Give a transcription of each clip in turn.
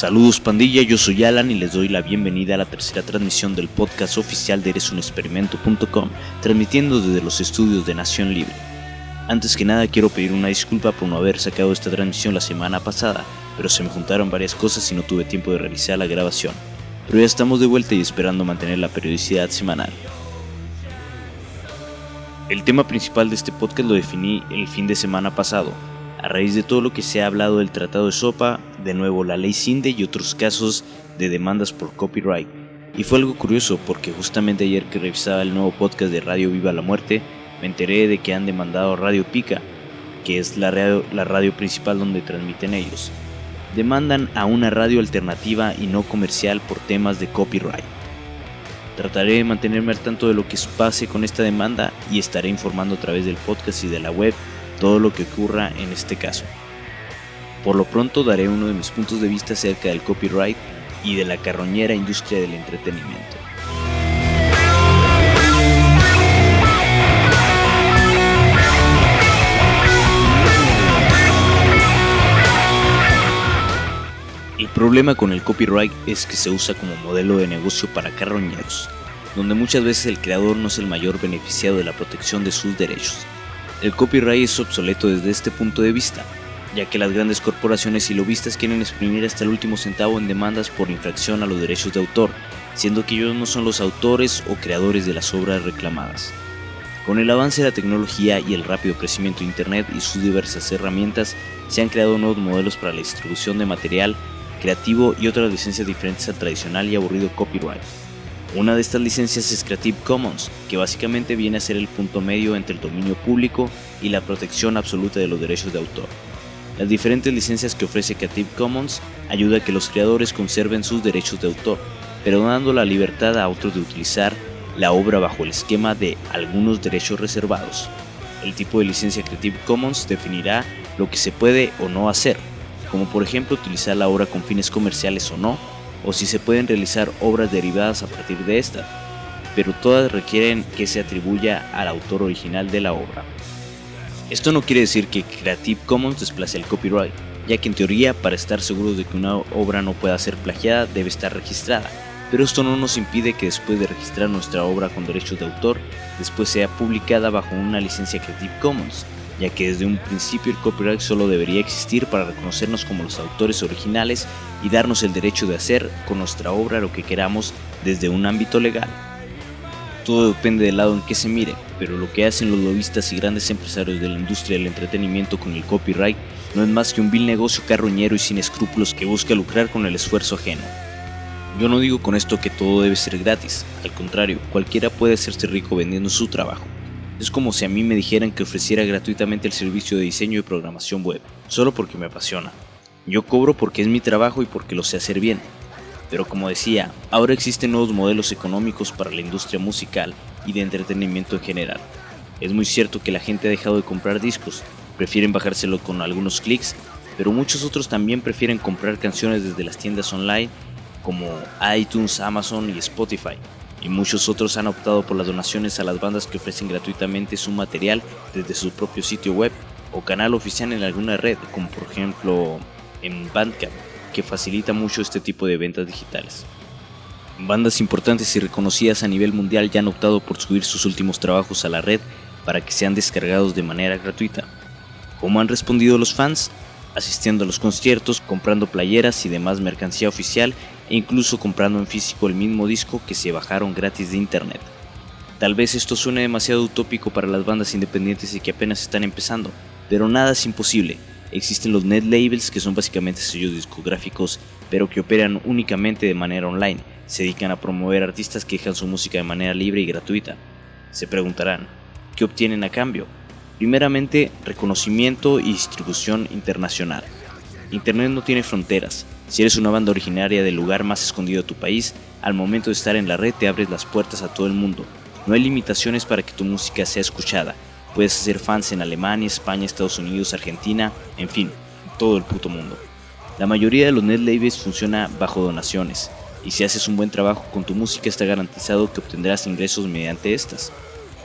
Saludos pandilla, yo soy Alan y les doy la bienvenida a la tercera transmisión del podcast oficial de eresunexperimento.com, transmitiendo desde los estudios de Nación Libre. Antes que nada quiero pedir una disculpa por no haber sacado esta transmisión la semana pasada, pero se me juntaron varias cosas y no tuve tiempo de realizar la grabación. Pero ya estamos de vuelta y esperando mantener la periodicidad semanal. El tema principal de este podcast lo definí el fin de semana pasado, a raíz de todo lo que se ha hablado del Tratado de Sopa, de nuevo la ley Cinde y otros casos de demandas por copyright. Y fue algo curioso porque justamente ayer que revisaba el nuevo podcast de Radio Viva la Muerte, me enteré de que han demandado a Radio Pica, que es la radio, la radio principal donde transmiten ellos. Demandan a una radio alternativa y no comercial por temas de copyright. Trataré de mantenerme al tanto de lo que pase con esta demanda y estaré informando a través del podcast y de la web todo lo que ocurra en este caso. Por lo pronto daré uno de mis puntos de vista acerca del copyright y de la carroñera industria del entretenimiento. El problema con el copyright es que se usa como modelo de negocio para carroñeros, donde muchas veces el creador no es el mayor beneficiado de la protección de sus derechos, el copyright es obsoleto desde este punto de vista, ya que las grandes corporaciones y lobistas quieren exprimir hasta el último centavo en demandas por infracción a los derechos de autor, siendo que ellos no son los autores o creadores de las obras reclamadas. Con el avance de la tecnología y el rápido crecimiento de Internet y sus diversas herramientas, se han creado nuevos modelos para la distribución de material creativo y otras licencias diferentes al tradicional y aburrido copyright. Una de estas licencias es Creative Commons, que básicamente viene a ser el punto medio entre el dominio público y la protección absoluta de los derechos de autor. Las diferentes licencias que ofrece Creative Commons ayudan a que los creadores conserven sus derechos de autor, pero dando la libertad a otros de utilizar la obra bajo el esquema de algunos derechos reservados. El tipo de licencia Creative Commons definirá lo que se puede o no hacer, como por ejemplo utilizar la obra con fines comerciales o no, o si se pueden realizar obras derivadas a partir de esta, pero todas requieren que se atribuya al autor original de la obra. Esto no quiere decir que Creative Commons desplace el copyright, ya que en teoría para estar seguros de que una obra no pueda ser plagiada debe estar registrada, pero esto no nos impide que después de registrar nuestra obra con derechos de autor, después sea publicada bajo una licencia Creative Commons, ya que desde un principio el copyright solo debería existir para reconocernos como los autores originales y darnos el derecho de hacer con nuestra obra lo que queramos desde un ámbito legal. Todo depende del lado en que se mire, pero lo que hacen los lobistas y grandes empresarios de la industria del entretenimiento con el copyright no es más que un vil negocio carroñero y sin escrúpulos que busca lucrar con el esfuerzo ajeno. Yo no digo con esto que todo debe ser gratis, al contrario, cualquiera puede hacerse rico vendiendo su trabajo. Es como si a mí me dijeran que ofreciera gratuitamente el servicio de diseño y programación web, solo porque me apasiona. Yo cobro porque es mi trabajo y porque lo sé hacer bien. Pero como decía, ahora existen nuevos modelos económicos para la industria musical y de entretenimiento en general. Es muy cierto que la gente ha dejado de comprar discos, prefieren bajárselo con algunos clics, pero muchos otros también prefieren comprar canciones desde las tiendas online como iTunes, Amazon y Spotify y muchos otros han optado por las donaciones a las bandas que ofrecen gratuitamente su material desde su propio sitio web o canal oficial en alguna red, como por ejemplo en Bandcamp, que facilita mucho este tipo de ventas digitales. Bandas importantes y reconocidas a nivel mundial ya han optado por subir sus últimos trabajos a la red para que sean descargados de manera gratuita. ¿Cómo han respondido los fans? Asistiendo a los conciertos, comprando playeras y demás mercancía oficial incluso comprando en físico el mismo disco que se bajaron gratis de internet. Tal vez esto suene demasiado utópico para las bandas independientes y que apenas están empezando, pero nada es imposible. Existen los net labels que son básicamente sellos discográficos, pero que operan únicamente de manera online. Se dedican a promover artistas que dejan su música de manera libre y gratuita. Se preguntarán, ¿qué obtienen a cambio? Primeramente, reconocimiento y distribución internacional. Internet no tiene fronteras, si eres una banda originaria del lugar más escondido de tu país, al momento de estar en la red te abres las puertas a todo el mundo. No hay limitaciones para que tu música sea escuchada. Puedes hacer fans en Alemania, España, Estados Unidos, Argentina, en fin, todo el puto mundo. La mayoría de los net labels funciona bajo donaciones, y si haces un buen trabajo con tu música está garantizado que obtendrás ingresos mediante estas.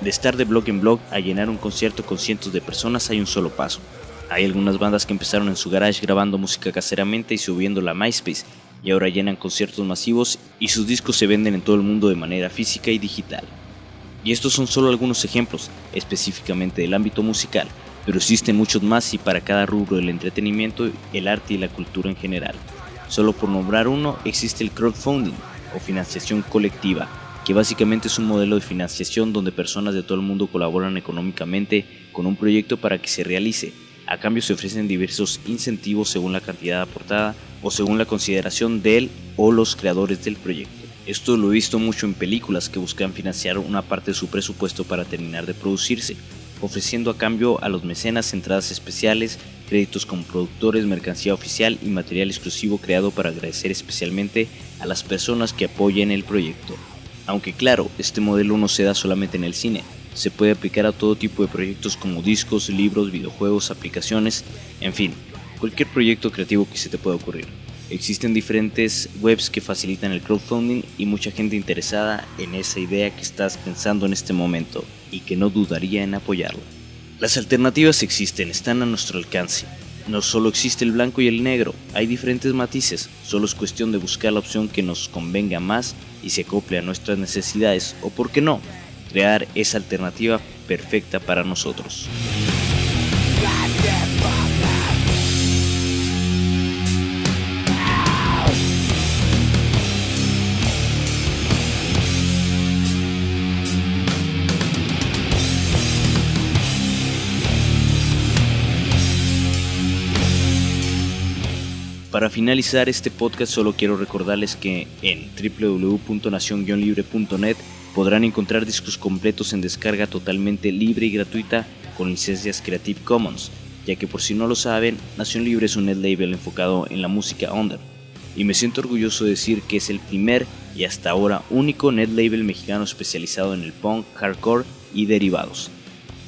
De estar de blog en blog a llenar un concierto con cientos de personas hay un solo paso, hay algunas bandas que empezaron en su garage grabando música caseramente y subiéndola a MySpace, y ahora llenan conciertos masivos y sus discos se venden en todo el mundo de manera física y digital. Y estos son solo algunos ejemplos, específicamente del ámbito musical, pero existen muchos más y para cada rubro del entretenimiento, el arte y la cultura en general. Solo por nombrar uno, existe el crowdfunding o financiación colectiva, que básicamente es un modelo de financiación donde personas de todo el mundo colaboran económicamente con un proyecto para que se realice. A cambio se ofrecen diversos incentivos según la cantidad aportada o según la consideración de él o los creadores del proyecto. Esto lo he visto mucho en películas que buscan financiar una parte de su presupuesto para terminar de producirse, ofreciendo a cambio a los mecenas entradas especiales, créditos como productores, mercancía oficial y material exclusivo creado para agradecer especialmente a las personas que apoyen el proyecto. Aunque claro, este modelo no se da solamente en el cine, se puede aplicar a todo tipo de proyectos como discos, libros, videojuegos, aplicaciones, en fin, cualquier proyecto creativo que se te pueda ocurrir. Existen diferentes webs que facilitan el crowdfunding y mucha gente interesada en esa idea que estás pensando en este momento y que no dudaría en apoyarlo. Las alternativas existen, están a nuestro alcance. No solo existe el blanco y el negro, hay diferentes matices, solo es cuestión de buscar la opción que nos convenga más y se acople a nuestras necesidades o, por qué no, crear esa alternativa perfecta para nosotros. Para finalizar este podcast solo quiero recordarles que en www.nacion-libre.net podrán encontrar discos completos en descarga totalmente libre y gratuita con licencias Creative Commons, ya que por si no lo saben, Nación Libre es un net label enfocado en la música under, y me siento orgulloso de decir que es el primer y hasta ahora único net label mexicano especializado en el punk, hardcore y derivados.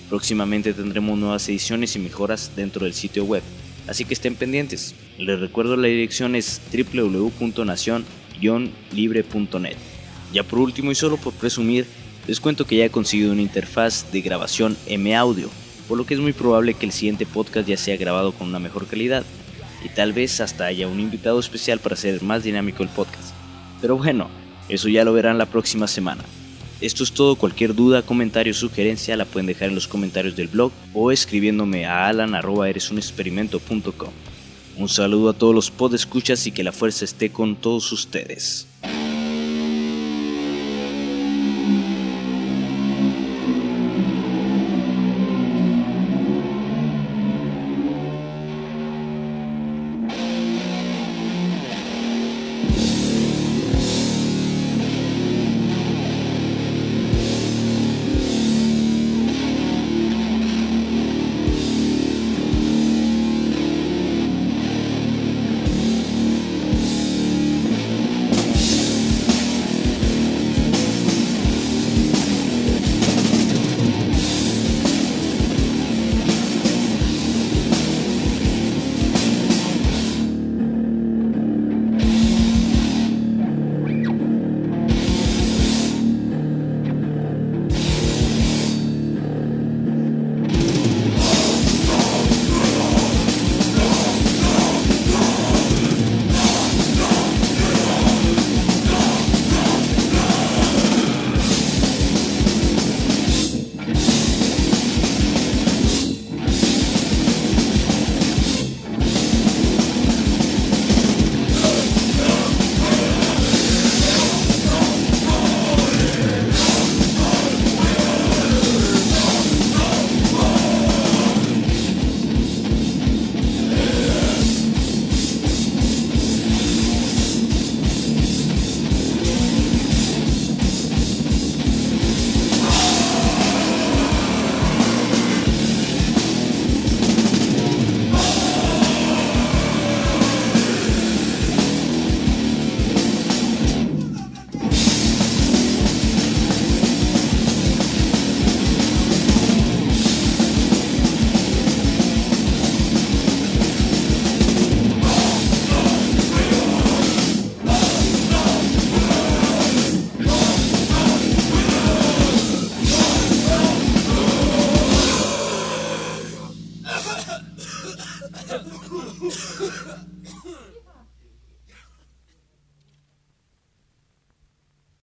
Próximamente tendremos nuevas ediciones y mejoras dentro del sitio web así que estén pendientes. Les recuerdo la dirección es www.nacion-libre.net. Ya por último y solo por presumir, les cuento que ya he conseguido una interfaz de grabación M Audio, por lo que es muy probable que el siguiente podcast ya sea grabado con una mejor calidad y tal vez hasta haya un invitado especial para hacer más dinámico el podcast. Pero bueno, eso ya lo verán la próxima semana. Esto es todo, cualquier duda, comentario o sugerencia la pueden dejar en los comentarios del blog o escribiéndome a alan.eresunexperimento.com. Un saludo a todos los podescuchas y que la fuerza esté con todos ustedes.